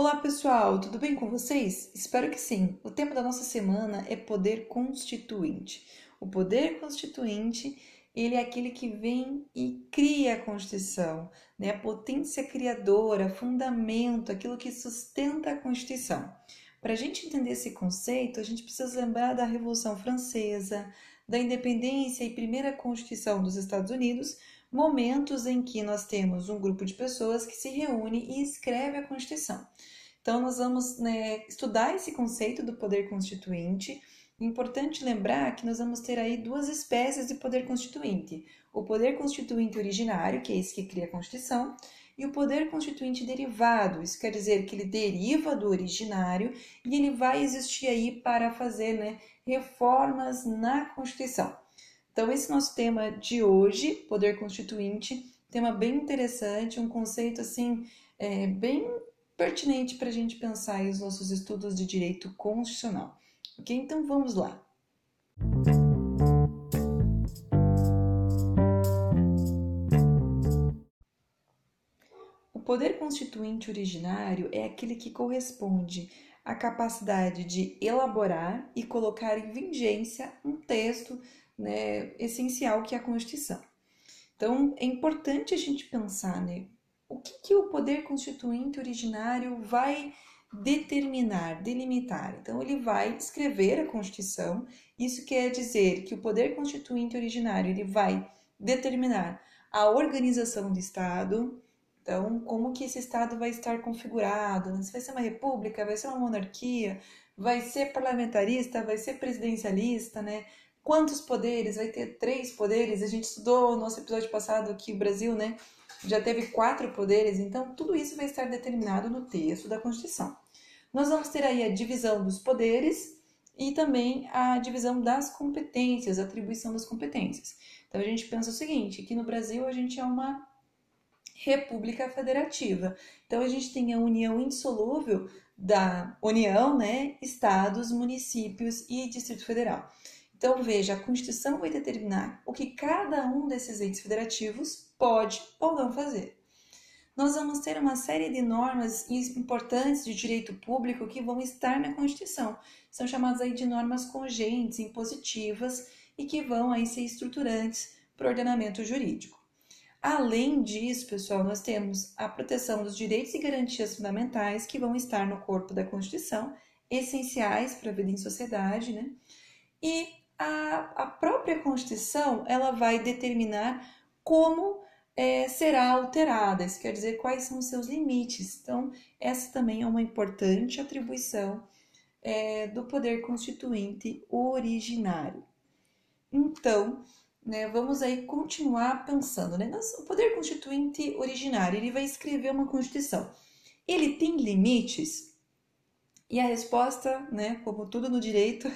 Olá pessoal, tudo bem com vocês? Espero que sim. O tema da nossa semana é poder constituinte. O poder constituinte, ele é aquele que vem e cria a Constituição, né? A potência criadora, fundamento, aquilo que sustenta a Constituição. Para a gente entender esse conceito, a gente precisa lembrar da Revolução Francesa, da independência e primeira Constituição dos Estados Unidos, momentos em que nós temos um grupo de pessoas que se reúne e escreve a Constituição. Então, nós vamos né, estudar esse conceito do poder constituinte. Importante lembrar que nós vamos ter aí duas espécies de poder constituinte: o poder constituinte originário, que é esse que cria a Constituição, e o poder constituinte derivado. Isso quer dizer que ele deriva do originário e ele vai existir aí para fazer né, reformas na Constituição. Então, esse nosso tema de hoje, poder constituinte, tema bem interessante, um conceito assim é, bem pertinente para a gente pensar os nossos estudos de direito constitucional. Ok? Então vamos lá. O poder constituinte originário é aquele que corresponde à capacidade de elaborar e colocar em vigência um texto né, essencial que é a Constituição. Então, é importante a gente pensar, né, o que, que o poder constituinte originário vai determinar, delimitar. Então, ele vai escrever a Constituição. Isso quer dizer que o poder constituinte originário ele vai determinar a organização do Estado. Então, como que esse Estado vai estar configurado? Se vai ser uma república, vai ser uma monarquia, vai ser parlamentarista, vai ser presidencialista, né? Quantos poderes? Vai ter três poderes? A gente estudou no nosso episódio passado que o Brasil, né, já teve quatro poderes, então tudo isso vai estar determinado no texto da Constituição. Nós vamos ter aí a divisão dos poderes e também a divisão das competências, atribuição das competências. Então a gente pensa o seguinte, que no Brasil a gente é uma república federativa. Então a gente tem a união insolúvel da União, né, estados, municípios e Distrito Federal. Então, veja, a Constituição vai determinar o que cada um desses entes federativos pode ou não fazer. Nós vamos ter uma série de normas importantes de direito público que vão estar na Constituição. São chamadas aí de normas congentes, impositivas e que vão aí ser estruturantes para o ordenamento jurídico. Além disso, pessoal, nós temos a proteção dos direitos e garantias fundamentais que vão estar no corpo da Constituição, essenciais para a vida em sociedade, né? E a, a própria Constituição ela vai determinar como é, será alterada, isso quer dizer quais são os seus limites. Então, essa também é uma importante atribuição é, do poder constituinte originário. Então, né, vamos aí continuar pensando, né? O poder constituinte originário, ele vai escrever uma Constituição. Ele tem limites? E a resposta, né, como tudo no direito,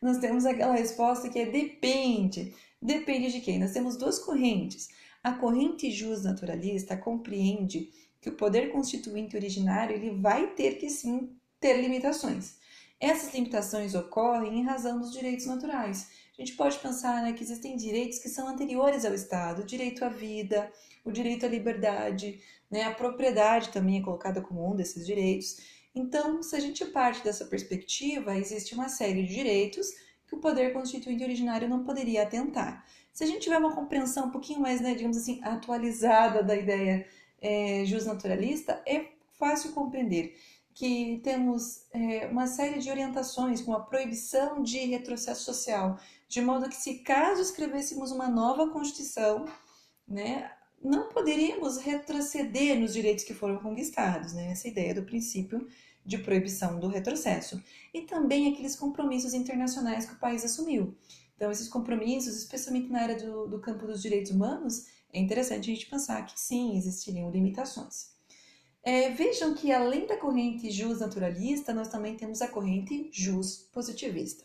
nós temos aquela resposta que é depende. Depende de quem? Nós temos duas correntes. A corrente jus naturalista compreende que o poder constituinte originário ele vai ter que sim ter limitações. Essas limitações ocorrem em razão dos direitos naturais. A gente pode pensar né, que existem direitos que são anteriores ao Estado, o direito à vida, o direito à liberdade, né, a propriedade também é colocada como um desses direitos. Então, se a gente parte dessa perspectiva, existe uma série de direitos que o poder constituinte originário não poderia atentar. Se a gente tiver uma compreensão um pouquinho mais, né, digamos assim, atualizada da ideia é, justnaturalista, é fácil compreender que temos é, uma série de orientações, como a proibição de retrocesso social, de modo que se caso escrevêssemos uma nova Constituição, né, não poderíamos retroceder nos direitos que foram conquistados, né? essa ideia do princípio de proibição do retrocesso. E também aqueles compromissos internacionais que o país assumiu. Então, esses compromissos, especialmente na área do, do campo dos direitos humanos, é interessante a gente pensar que sim, existiriam limitações. É, vejam que além da corrente jus naturalista, nós também temos a corrente jus positivista.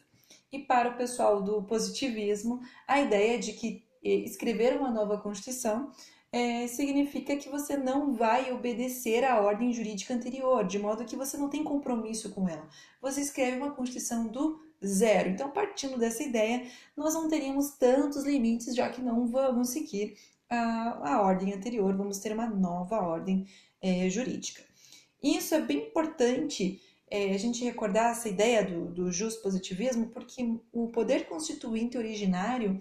E para o pessoal do positivismo, a ideia de que eh, escrever uma nova Constituição é, significa que você não vai obedecer à ordem jurídica anterior, de modo que você não tem compromisso com ela. Você escreve uma Constituição do zero. Então, partindo dessa ideia, nós não teríamos tantos limites, já que não vamos seguir a, a ordem anterior, vamos ter uma nova ordem é, jurídica. Isso é bem importante é, a gente recordar essa ideia do, do positivismo, porque o poder constituinte originário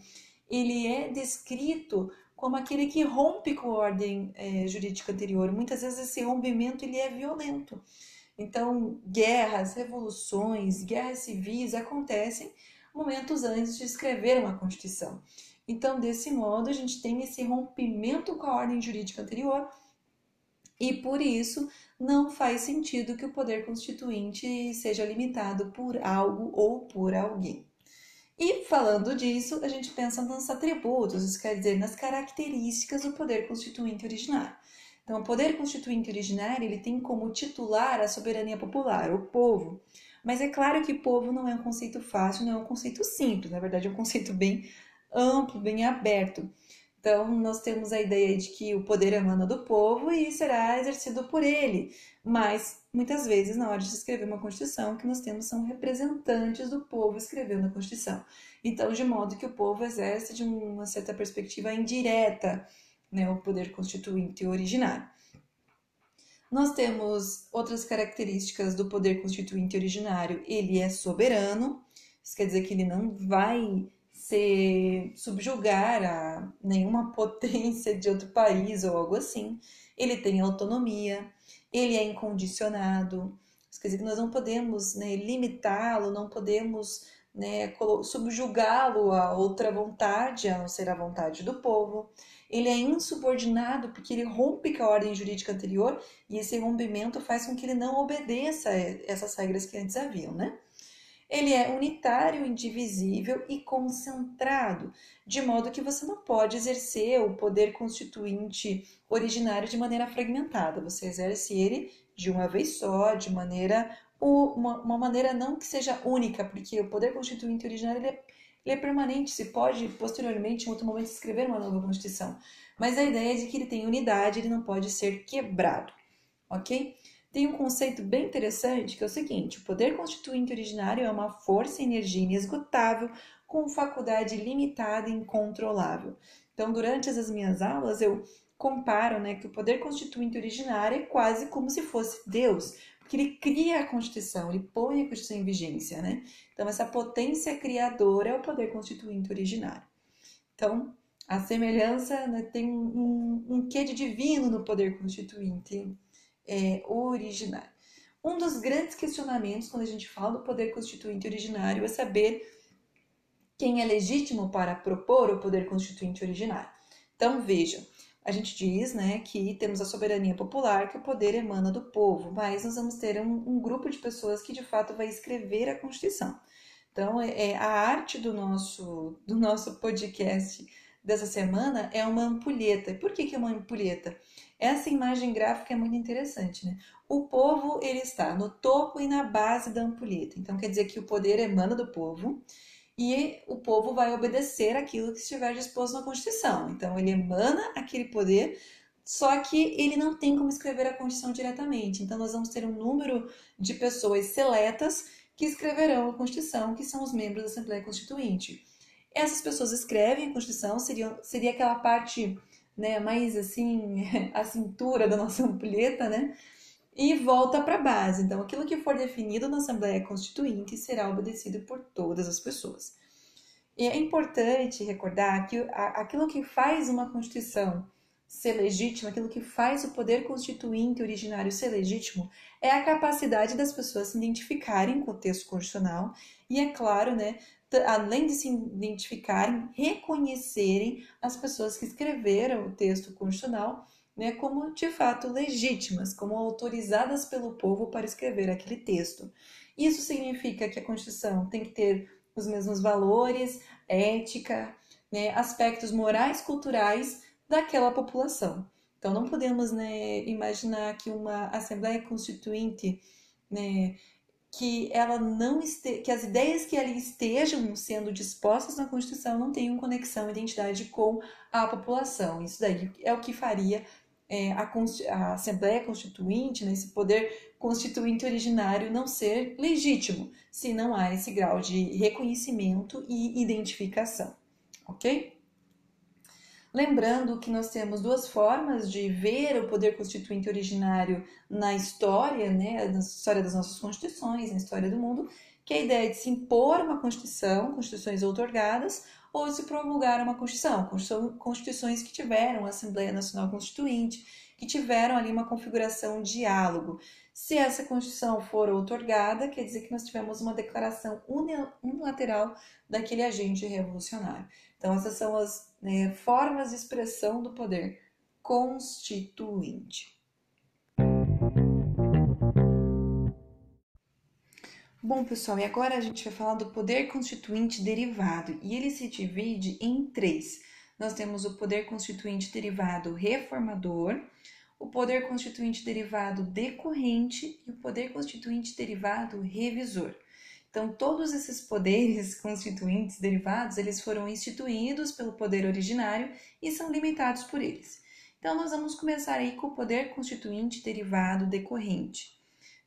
ele é descrito como aquele que rompe com a ordem é, jurídica anterior. Muitas vezes esse rompimento ele é violento. Então, guerras, revoluções, guerras civis acontecem momentos antes de escrever uma Constituição. Então, desse modo, a gente tem esse rompimento com a ordem jurídica anterior e por isso não faz sentido que o poder constituinte seja limitado por algo ou por alguém. E falando disso, a gente pensa nos atributos, isso quer dizer, nas características do poder constituinte originário. Então, o poder constituinte originário ele tem como titular a soberania popular, o povo. Mas é claro que povo não é um conceito fácil, não é um conceito simples, na verdade é um conceito bem amplo, bem aberto. Então, nós temos a ideia de que o poder emana do povo e será exercido por ele. Mas, muitas vezes, na hora de escrever uma Constituição, o que nós temos são representantes do povo escrevendo a Constituição. Então, de modo que o povo exerce de uma certa perspectiva indireta né, o poder constituinte originário. Nós temos outras características do poder constituinte originário. Ele é soberano, isso quer dizer que ele não vai se subjugar a nenhuma potência de outro país ou algo assim. Ele tem autonomia, ele é incondicionado. Quer dizer que nós não podemos né, limitá-lo, não podemos né, subjugá-lo a outra vontade, a não ser a vontade do povo. Ele é insubordinado porque ele rompe com a ordem jurídica anterior e esse rompimento faz com que ele não obedeça essas regras que antes haviam, né? Ele é unitário, indivisível e concentrado, de modo que você não pode exercer o poder constituinte originário de maneira fragmentada. Você exerce ele de uma vez só, de maneira uma, uma maneira não que seja única, porque o poder constituinte originário ele é, ele é permanente. Se pode posteriormente, em outro momento, escrever uma nova constituição, mas a ideia é de que ele tem unidade, ele não pode ser quebrado, ok? Tem um conceito bem interessante que é o seguinte: o poder constituinte originário é uma força e energia inesgotável com faculdade limitada e incontrolável. Então, durante as minhas aulas, eu comparo né, que o poder constituinte originário é quase como se fosse Deus, porque ele cria a Constituição, ele põe a Constituição em vigência. Né? Então, essa potência criadora é o poder constituinte originário. Então, a semelhança né, tem um, um, um quê de divino no poder constituinte é, originário. Um dos grandes questionamentos quando a gente fala do poder constituinte originário é saber quem é legítimo para propor o poder constituinte originário. Então, veja, a gente diz né, que temos a soberania popular, que o poder emana do povo, mas nós vamos ter um, um grupo de pessoas que de fato vai escrever a Constituição. Então, é, é a arte do nosso, do nosso podcast dessa semana é uma ampulheta. Por que, que é uma ampulheta? Essa imagem gráfica é muito interessante, né? O povo ele está no topo e na base da ampulheta. Então quer dizer que o poder emana do povo e o povo vai obedecer aquilo que estiver disposto na Constituição. Então ele emana aquele poder, só que ele não tem como escrever a Constituição diretamente. Então nós vamos ter um número de pessoas seletas que escreverão a Constituição, que são os membros da Assembleia Constituinte. Essas pessoas escrevem a Constituição, seria, seria aquela parte né, mais assim, a cintura da nossa ampulheta, né? E volta para a base. Então, aquilo que for definido na Assembleia Constituinte será obedecido por todas as pessoas. E é importante recordar que aquilo que faz uma Constituição ser legítima, aquilo que faz o poder constituinte originário ser legítimo, é a capacidade das pessoas se identificarem com o texto constitucional e, é claro, né, além de se identificarem, reconhecerem as pessoas que escreveram o texto constitucional né, como de fato legítimas, como autorizadas pelo povo para escrever aquele texto. Isso significa que a Constituição tem que ter os mesmos valores, ética, né, aspectos morais, culturais daquela população. Então não podemos né, imaginar que uma Assembleia Constituinte né, que ela não este... que as ideias que ali estejam sendo dispostas na Constituição não tenham conexão, identidade com a população. Isso daí é o que faria é, a, a, Assembleia Constituinte, né, esse poder constituinte originário, não ser legítimo, se não há esse grau de reconhecimento e identificação, ok? Lembrando que nós temos duas formas de ver o poder constituinte originário na história, né, na história das nossas constituições, na história do mundo, que é a ideia de se impor uma constituição, constituições outorgadas, ou se promulgar uma constituição, constituições que tiveram a Assembleia Nacional Constituinte, que tiveram ali uma configuração diálogo. Se essa Constituição for outorgada, quer dizer que nós tivemos uma declaração unilateral daquele agente revolucionário. Então, essas são as né, formas de expressão do poder constituinte. Bom, pessoal, e agora a gente vai falar do poder constituinte derivado, e ele se divide em três. Nós temos o poder constituinte derivado reformador, o poder constituinte derivado decorrente e o poder constituinte derivado revisor. Então, todos esses poderes constituintes derivados, eles foram instituídos pelo poder originário e são limitados por eles. Então, nós vamos começar aí com o poder constituinte derivado decorrente.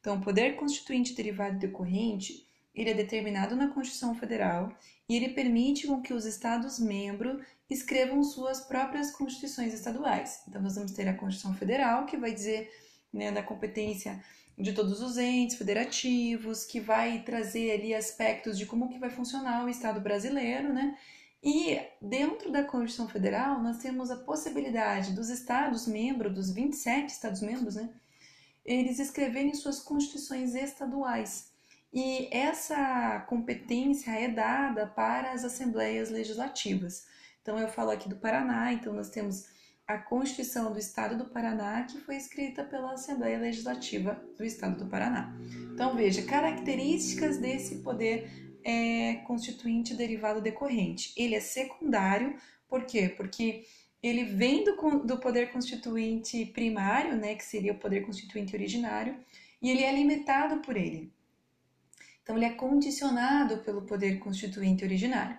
Então, o poder constituinte derivado decorrente, ele é determinado na Constituição Federal e ele permite com que os Estados-membros escrevam suas próprias constituições estaduais. Então, nós vamos ter a Constituição Federal, que vai dizer né, da competência de todos os entes federativos, que vai trazer ali aspectos de como que vai funcionar o Estado brasileiro, né? E dentro da Constituição Federal, nós temos a possibilidade dos estados membros, dos 27 estados membros, né? Eles escreverem suas constituições estaduais. E essa competência é dada para as assembleias legislativas. Então, eu falo aqui do Paraná, então nós temos a Constituição do Estado do Paraná, que foi escrita pela Assembleia Legislativa do Estado do Paraná. Então, veja, características desse poder é, constituinte derivado decorrente. Ele é secundário, por quê? Porque ele vem do, do poder constituinte primário, né, que seria o poder constituinte originário, e ele é limitado por ele. Então, ele é condicionado pelo poder constituinte originário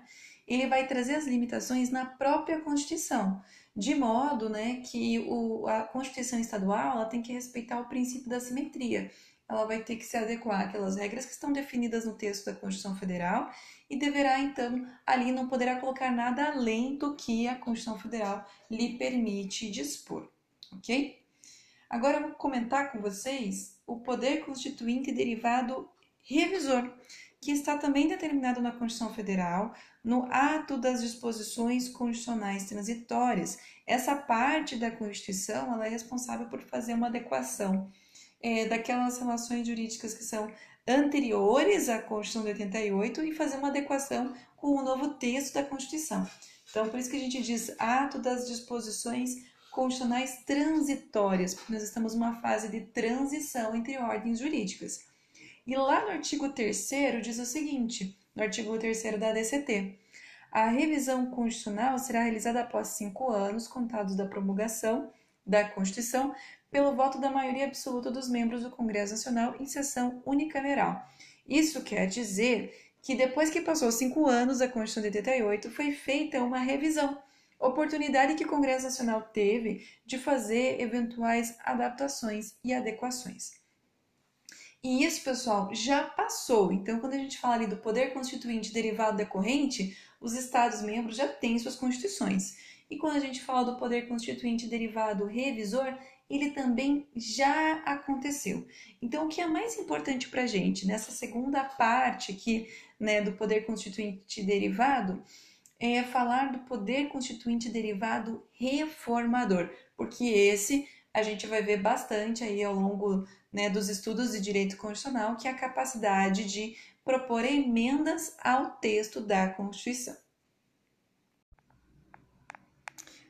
ele vai trazer as limitações na própria Constituição, de modo né, que o, a Constituição estadual ela tem que respeitar o princípio da simetria. Ela vai ter que se adequar àquelas regras que estão definidas no texto da Constituição Federal e deverá, então, ali não poderá colocar nada além do que a Constituição Federal lhe permite dispor, ok? Agora eu vou comentar com vocês o poder constituinte derivado revisor que está também determinado na Constituição Federal, no ato das disposições constitucionais transitórias. Essa parte da Constituição ela é responsável por fazer uma adequação é, daquelas relações jurídicas que são anteriores à Constituição de 88 e fazer uma adequação com o novo texto da Constituição. Então, por isso que a gente diz ato das disposições constitucionais transitórias, porque nós estamos numa fase de transição entre ordens jurídicas. E lá no artigo 3 diz o seguinte, no artigo 3 da DCT, a revisão constitucional será realizada após cinco anos contados da promulgação da Constituição pelo voto da maioria absoluta dos membros do Congresso Nacional em sessão unicameral. Isso quer dizer que depois que passou cinco anos da Constituição de 88, foi feita uma revisão, oportunidade que o Congresso Nacional teve de fazer eventuais adaptações e adequações. E isso, pessoal, já passou. Então, quando a gente fala ali do poder constituinte derivado decorrente, os Estados-membros já têm suas constituições. E quando a gente fala do poder constituinte derivado revisor, ele também já aconteceu. Então, o que é mais importante para a gente nessa segunda parte aqui né, do poder constituinte derivado é falar do poder constituinte derivado reformador, porque esse a gente vai ver bastante aí ao longo né, dos estudos de direito constitucional, que é a capacidade de propor emendas ao texto da Constituição.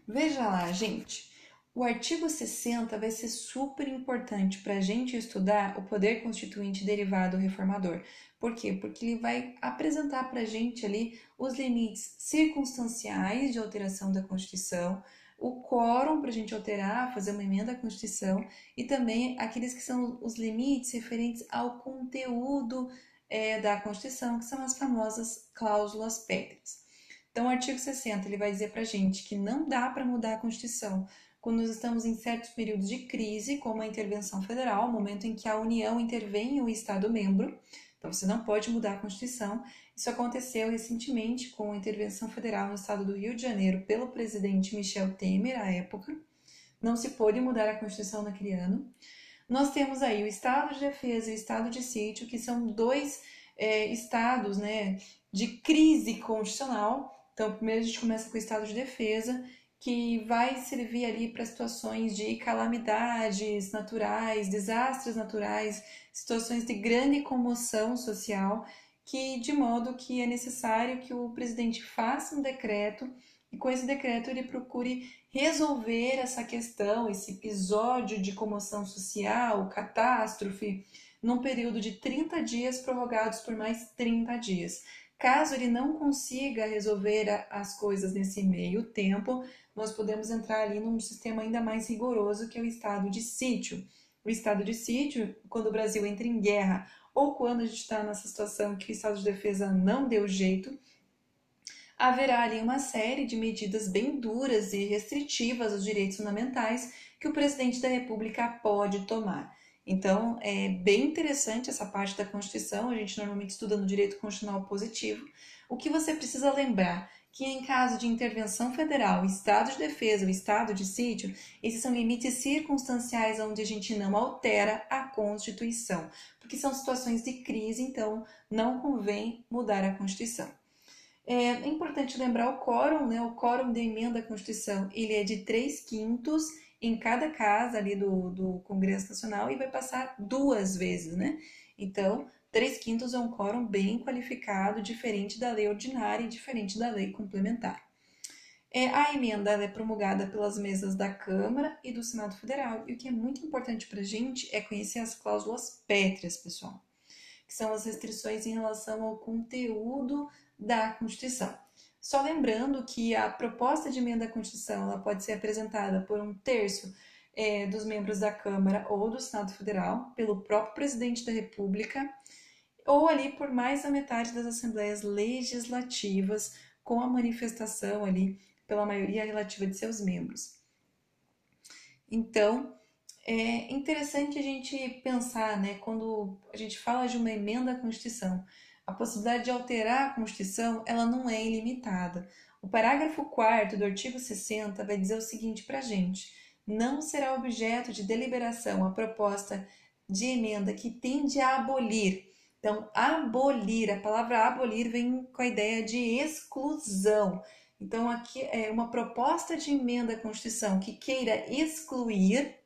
Veja lá, gente. O artigo 60 vai ser super importante para a gente estudar o poder constituinte derivado reformador. Por quê? Porque ele vai apresentar para a gente ali os limites circunstanciais de alteração da Constituição, o quórum para a gente alterar, fazer uma emenda à Constituição e também aqueles que são os limites referentes ao conteúdo é, da Constituição, que são as famosas cláusulas pétreas. Então, o artigo 60 ele vai dizer para a gente que não dá para mudar a Constituição quando nós estamos em certos períodos de crise, como a intervenção federal, o momento em que a União intervém um Estado membro. Então, você não pode mudar a Constituição. Isso aconteceu recentemente com a intervenção federal no estado do Rio de Janeiro pelo presidente Michel Temer, à época. Não se pôde mudar a Constituição naquele ano. Nós temos aí o estado de defesa e o estado de sítio, que são dois é, estados né, de crise constitucional. Então, primeiro a gente começa com o estado de defesa, que vai servir ali para situações de calamidades naturais, desastres naturais, situações de grande comoção social, que de modo que é necessário que o presidente faça um decreto e com esse decreto ele procure resolver essa questão, esse episódio de comoção social, catástrofe, num período de 30 dias prorrogados por mais 30 dias. Caso ele não consiga resolver as coisas nesse meio tempo, nós podemos entrar ali num sistema ainda mais rigoroso que é o estado de sítio. O estado de sítio, quando o Brasil entra em guerra ou quando a gente está nessa situação que o estado de defesa não deu jeito, haverá ali uma série de medidas bem duras e restritivas aos direitos fundamentais que o presidente da República pode tomar. Então, é bem interessante essa parte da Constituição, a gente normalmente estuda no direito constitucional positivo. O que você precisa lembrar que em caso de intervenção federal, estado de defesa ou estado de sítio, esses são limites circunstanciais onde a gente não altera a Constituição, porque são situações de crise, então não convém mudar a Constituição. É importante lembrar o quórum, né? O quórum de emenda à Constituição, ele é de 3 quintos em cada casa ali do, do Congresso Nacional e vai passar duas vezes, né? Então, três quintos é um quórum bem qualificado, diferente da lei ordinária e diferente da lei complementar. É, a emenda é promulgada pelas mesas da Câmara e do Senado Federal. E o que é muito importante para a gente é conhecer as cláusulas pétreas, pessoal, que são as restrições em relação ao conteúdo da Constituição. Só lembrando que a proposta de emenda à Constituição ela pode ser apresentada por um terço é, dos membros da Câmara ou do Senado Federal, pelo próprio presidente da República, ou ali por mais da metade das assembleias legislativas, com a manifestação ali pela maioria relativa de seus membros. Então, é interessante a gente pensar, né, quando a gente fala de uma emenda à Constituição, a possibilidade de alterar a Constituição ela não é ilimitada. O parágrafo 4 do artigo 60 vai dizer o seguinte para a gente: não será objeto de deliberação a proposta de emenda que tende a abolir. Então, abolir, a palavra abolir vem com a ideia de exclusão. Então, aqui é uma proposta de emenda à Constituição que queira excluir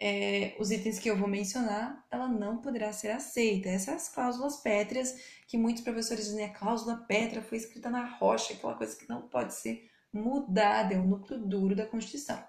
é, os itens que eu vou mencionar, ela não poderá ser aceita. Essas as cláusulas pétreas, que muitos professores dizem, a cláusula pétrea foi escrita na rocha, aquela coisa que não pode ser mudada, é o núcleo duro da Constituição.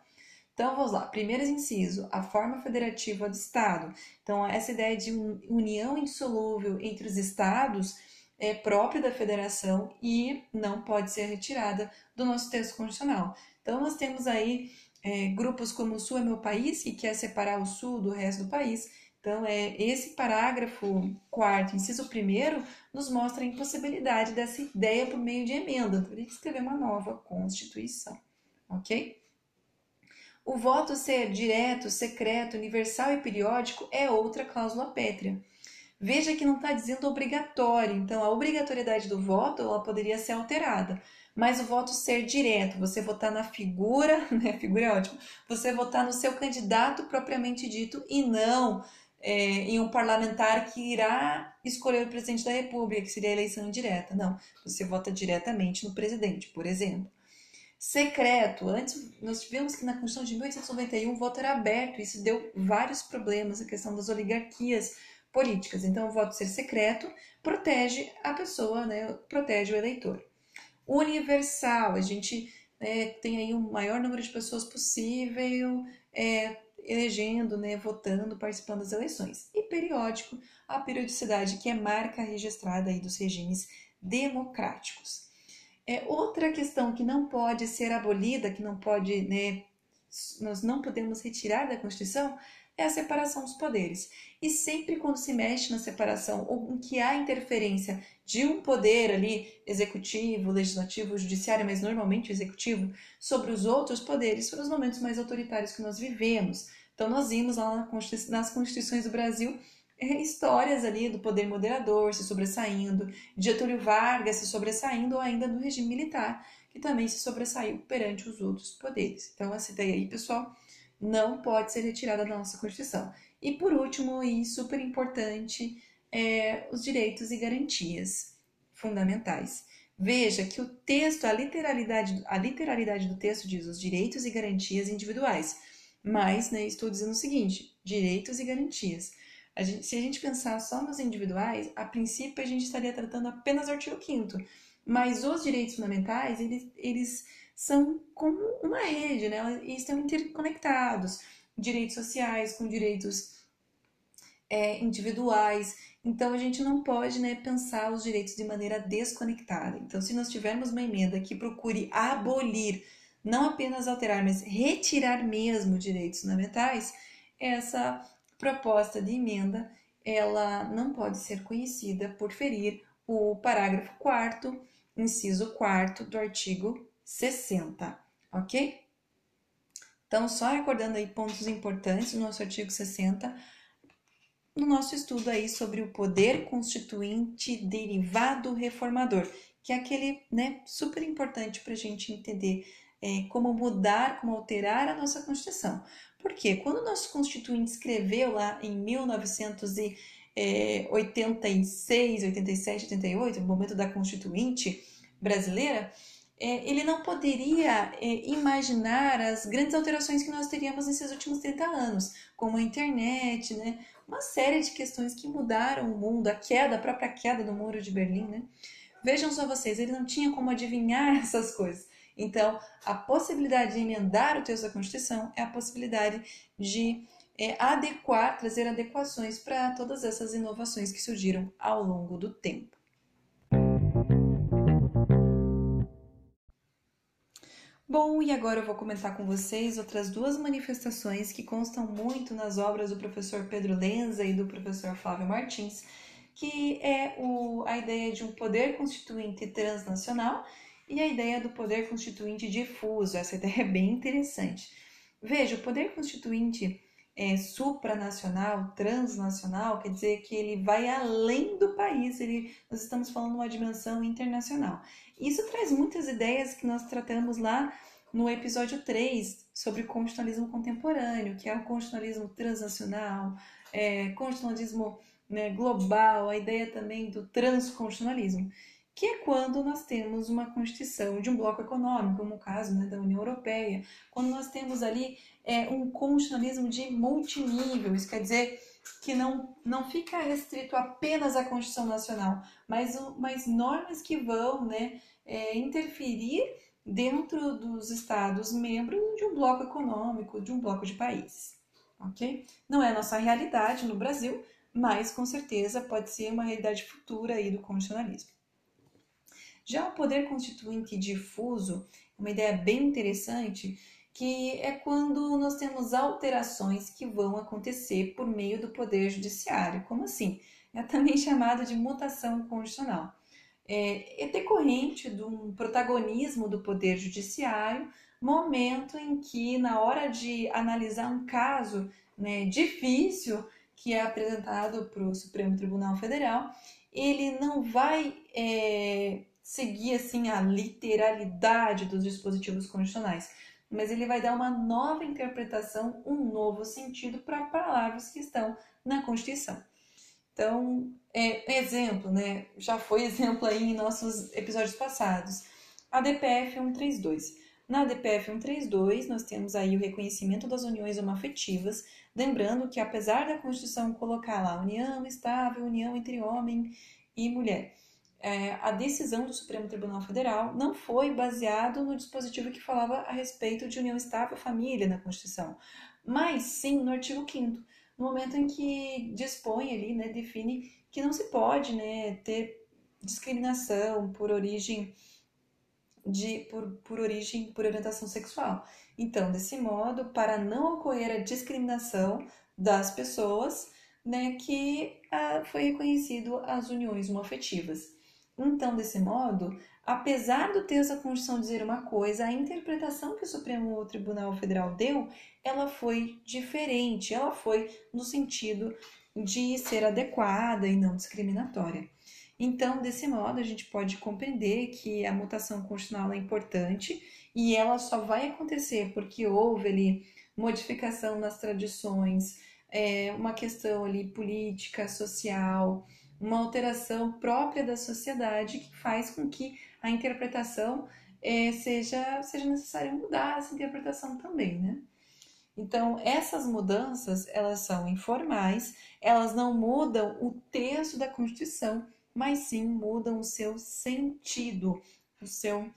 Então, vamos lá. Primeiro inciso, a forma federativa do Estado. Então, essa ideia de união insolúvel entre os Estados é própria da federação e não pode ser retirada do nosso texto constitucional. Então, nós temos aí é, grupos como o Sul é meu país, que quer separar o Sul do resto do país. Então, é, esse parágrafo quarto, inciso primeiro, nos mostra a impossibilidade dessa ideia por meio de emenda. Então, que escrever uma nova Constituição, ok? O voto ser direto, secreto, universal e periódico é outra cláusula pétrea. Veja que não está dizendo obrigatório, então a obrigatoriedade do voto ela poderia ser alterada mas o voto ser direto, você votar na figura, né? Figura é ótimo. Você votar no seu candidato propriamente dito e não é, em um parlamentar que irá escolher o presidente da República, que seria a eleição indireta. Não, você vota diretamente no presidente, por exemplo. Secreto. Antes, nós tivemos que na Constituição de 1891 o voto era aberto, isso deu vários problemas, a questão das oligarquias políticas. Então, o voto ser secreto protege a pessoa, né, protege o eleitor universal. A gente né, tem aí o um maior número de pessoas possível é, elegendo, né, votando, participando das eleições. E periódico, a periodicidade que é marca registrada aí dos regimes democráticos. É outra questão que não pode ser abolida, que não pode, né, nós não podemos retirar da Constituição, é a separação dos poderes. E sempre quando se mexe na separação ou em que há interferência de um poder ali, executivo, legislativo, judiciário, mas normalmente executivo, sobre os outros poderes, foram os momentos mais autoritários que nós vivemos. Então, nós vimos lá nas Constituições do Brasil é, histórias ali do poder moderador se sobressaindo, de Getúlio Vargas se sobressaindo, ou ainda do regime militar, que também se sobressaiu perante os outros poderes. Então, essa ideia aí, pessoal, não pode ser retirada da nossa Constituição. E por último, e super importante, é, os direitos e garantias fundamentais. Veja que o texto, a literalidade, a literalidade do texto diz os direitos e garantias individuais. Mas, né, estou dizendo o seguinte: direitos e garantias. A gente, se a gente pensar só nos individuais, a princípio a gente estaria tratando apenas o artigo 5 mas os direitos fundamentais, eles, eles são como uma rede, né? Eles estão interconectados. Direitos sociais com direitos é, individuais. Então, a gente não pode né, pensar os direitos de maneira desconectada. Então, se nós tivermos uma emenda que procure abolir, não apenas alterar, mas retirar mesmo direitos fundamentais, essa proposta de emenda ela não pode ser conhecida por ferir o parágrafo 4 inciso 4 do artigo 60, ok? Então, só recordando aí pontos importantes do nosso artigo 60, no nosso estudo aí sobre o poder constituinte derivado reformador, que é aquele, né, super importante para a gente entender é, como mudar, como alterar a nossa Constituição. Porque quando o nosso Constituinte escreveu lá em 1986, 87, 88, no momento da Constituinte, brasileira, é, ele não poderia é, imaginar as grandes alterações que nós teríamos nesses últimos 30 anos, como a internet, né? uma série de questões que mudaram o mundo, a queda, a própria queda do Muro de Berlim. Né? Vejam só vocês, ele não tinha como adivinhar essas coisas. Então, a possibilidade de emendar o texto da Constituição é a possibilidade de é, adequar, trazer adequações para todas essas inovações que surgiram ao longo do tempo. Bom, e agora eu vou comentar com vocês outras duas manifestações que constam muito nas obras do professor Pedro Lenza e do professor Flávio Martins, que é o, a ideia de um poder constituinte transnacional e a ideia do poder constituinte difuso. Essa ideia é bem interessante. Veja, o poder constituinte é, supranacional, transnacional, quer dizer que ele vai além do país, ele, nós estamos falando uma dimensão internacional. Isso traz muitas ideias que nós tratamos lá no episódio 3 sobre constitucionalismo contemporâneo, que é o constitucionalismo transnacional, é, constitucionalismo né, global, a ideia também do transconstitucionalismo, que é quando nós temos uma constituição de um bloco econômico, como o caso né, da União Europeia, quando nós temos ali é, um constitucionalismo de multinível, isso quer dizer que não, não fica restrito apenas à Constituição Nacional, mas, mas normas que vão né, é, interferir dentro dos Estados membros de um bloco econômico, de um bloco de países. Ok? Não é a nossa realidade no Brasil, mas com certeza pode ser uma realidade futura aí do constitucionalismo. Já o poder constituinte difuso, uma ideia bem interessante, que é quando nós temos alterações que vão acontecer por meio do poder judiciário. Como assim? É também chamado de mutação constitucional é, é decorrente de um protagonismo do Poder Judiciário, momento em que, na hora de analisar um caso né, difícil que é apresentado para o Supremo Tribunal Federal, ele não vai é, seguir assim a literalidade dos dispositivos constitucionais, mas ele vai dar uma nova interpretação, um novo sentido para palavras que estão na Constituição. Então, é, exemplo, né? Já foi exemplo aí em nossos episódios passados. A DPF 132. Na DPF 132, nós temos aí o reconhecimento das uniões homoafetivas, lembrando que apesar da Constituição colocar lá união estável, união entre homem e mulher, é, a decisão do Supremo Tribunal Federal não foi baseado no dispositivo que falava a respeito de união estável família na Constituição, mas sim no artigo 5 no momento em que dispõe ali, né, define que não se pode, né, ter discriminação por origem de por, por origem por orientação sexual. Então, desse modo, para não ocorrer a discriminação das pessoas, né, que ah, foi reconhecido as uniões homoafetivas. Então, desse modo, apesar do texto da Constituição dizer uma coisa, a interpretação que o Supremo Tribunal Federal deu, ela foi diferente, ela foi no sentido de ser adequada e não discriminatória. Então, desse modo, a gente pode compreender que a mutação constitucional é importante e ela só vai acontecer porque houve ali modificação nas tradições, é, uma questão ali política, social, uma alteração própria da sociedade que faz com que a interpretação é, seja, seja necessário mudar essa interpretação também, né? Então, essas mudanças, elas são informais, elas não mudam o texto da Constituição, mas sim mudam o seu sentido, o seu,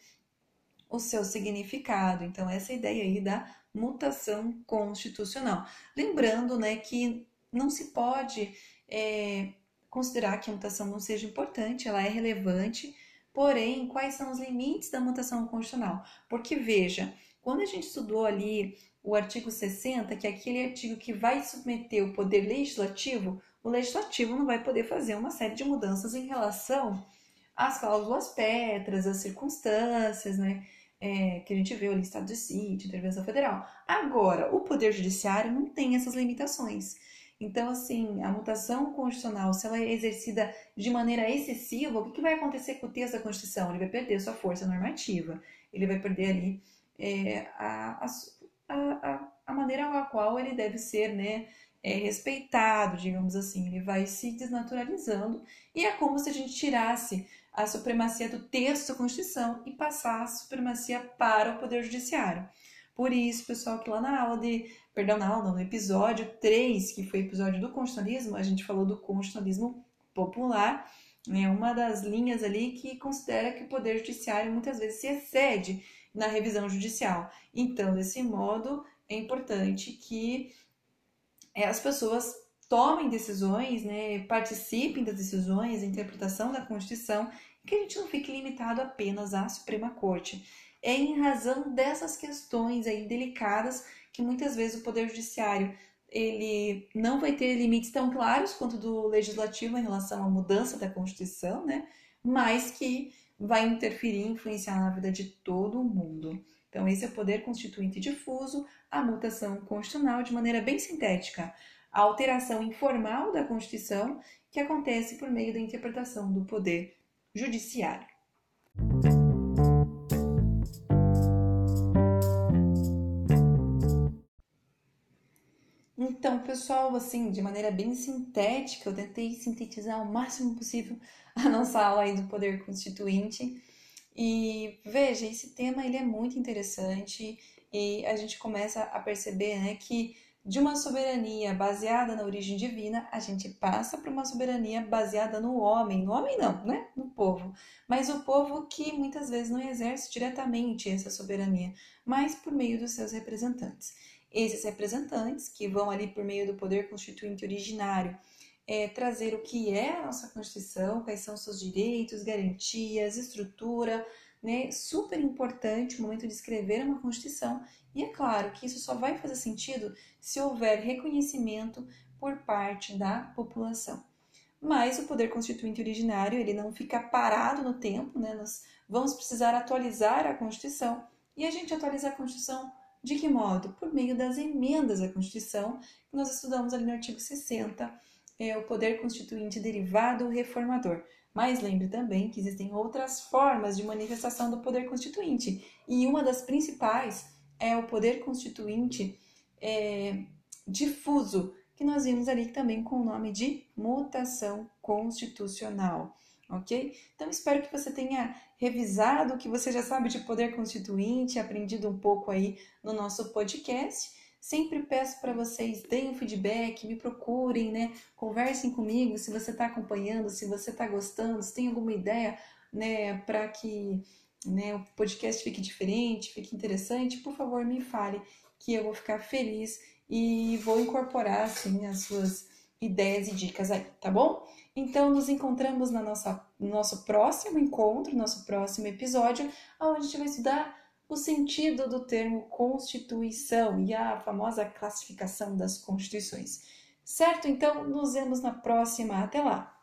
o seu significado. Então, essa ideia aí da mutação constitucional. Lembrando, né, que não se pode é, considerar que a mutação não seja importante, ela é relevante, porém, quais são os limites da mutação constitucional? Porque, veja, quando a gente estudou ali o artigo 60, que é aquele artigo que vai submeter o poder legislativo, o legislativo não vai poder fazer uma série de mudanças em relação às cláusulas pétreas, às circunstâncias, né? É, que a gente vê ali, estado de sítio, intervenção federal. Agora, o Poder Judiciário não tem essas limitações. Então, assim, a mutação constitucional, se ela é exercida de maneira excessiva, o que, que vai acontecer com o texto da Constituição? Ele vai perder sua força normativa, ele vai perder ali é, a, a, a, a maneira a qual ele deve ser né, é, respeitado, digamos assim. Ele vai se desnaturalizando e é como se a gente tirasse a supremacia do texto da Constituição e passasse a supremacia para o Poder Judiciário. Por isso, pessoal, que lá na aula de. Perdão, na aula, no episódio 3, que foi o episódio do constitucionalismo, a gente falou do constitucionalismo popular, né, uma das linhas ali que considera que o Poder Judiciário muitas vezes se excede na revisão judicial. Então, desse modo, é importante que é, as pessoas tomem decisões, né, participem das decisões, da interpretação da Constituição, e que a gente não fique limitado apenas à Suprema Corte. É em razão dessas questões aí delicadas que muitas vezes o Poder Judiciário ele não vai ter limites tão claros quanto do legislativo em relação à mudança da Constituição, né? Mas que vai interferir e influenciar na vida de todo mundo. Então, esse é o poder constituinte difuso, a mutação constitucional de maneira bem sintética, a alteração informal da Constituição que acontece por meio da interpretação do poder judiciário. Então, pessoal, assim, de maneira bem sintética, eu tentei sintetizar o máximo possível a nossa aula aí do poder constituinte. E veja, esse tema ele é muito interessante e a gente começa a perceber, né, que de uma soberania baseada na origem divina, a gente passa para uma soberania baseada no homem. No homem não, né? No povo. Mas o povo que muitas vezes não exerce diretamente essa soberania, mas por meio dos seus representantes. Esses representantes, que vão ali por meio do poder constituinte originário, é, trazer o que é a nossa Constituição, quais são seus direitos, garantias, estrutura, né? Super importante o momento de escrever uma Constituição. E é claro que isso só vai fazer sentido se houver reconhecimento por parte da população. Mas o poder constituinte originário ele não fica parado no tempo, né? Nós vamos precisar atualizar a Constituição e a gente atualiza a Constituição de que modo? Por meio das emendas à Constituição, que nós estudamos ali no artigo 60, é o poder constituinte derivado reformador. Mas lembre também que existem outras formas de manifestação do poder constituinte, e uma das principais é o poder constituinte é, difuso, que nós vimos ali também com o nome de mutação constitucional ok? Então espero que você tenha revisado o que você já sabe de poder constituinte, aprendido um pouco aí no nosso podcast. Sempre peço para vocês deem um feedback, me procurem, né? Conversem comigo se você está acompanhando, se você está gostando, se tem alguma ideia, né, para que né, o podcast fique diferente, fique interessante, por favor me fale que eu vou ficar feliz e vou incorporar assim as suas ideias e dicas aí, tá bom? Então, nos encontramos na nossa, no nosso próximo encontro, nosso próximo episódio, onde a gente vai estudar o sentido do termo Constituição e a famosa classificação das constituições. Certo? Então, nos vemos na próxima. Até lá!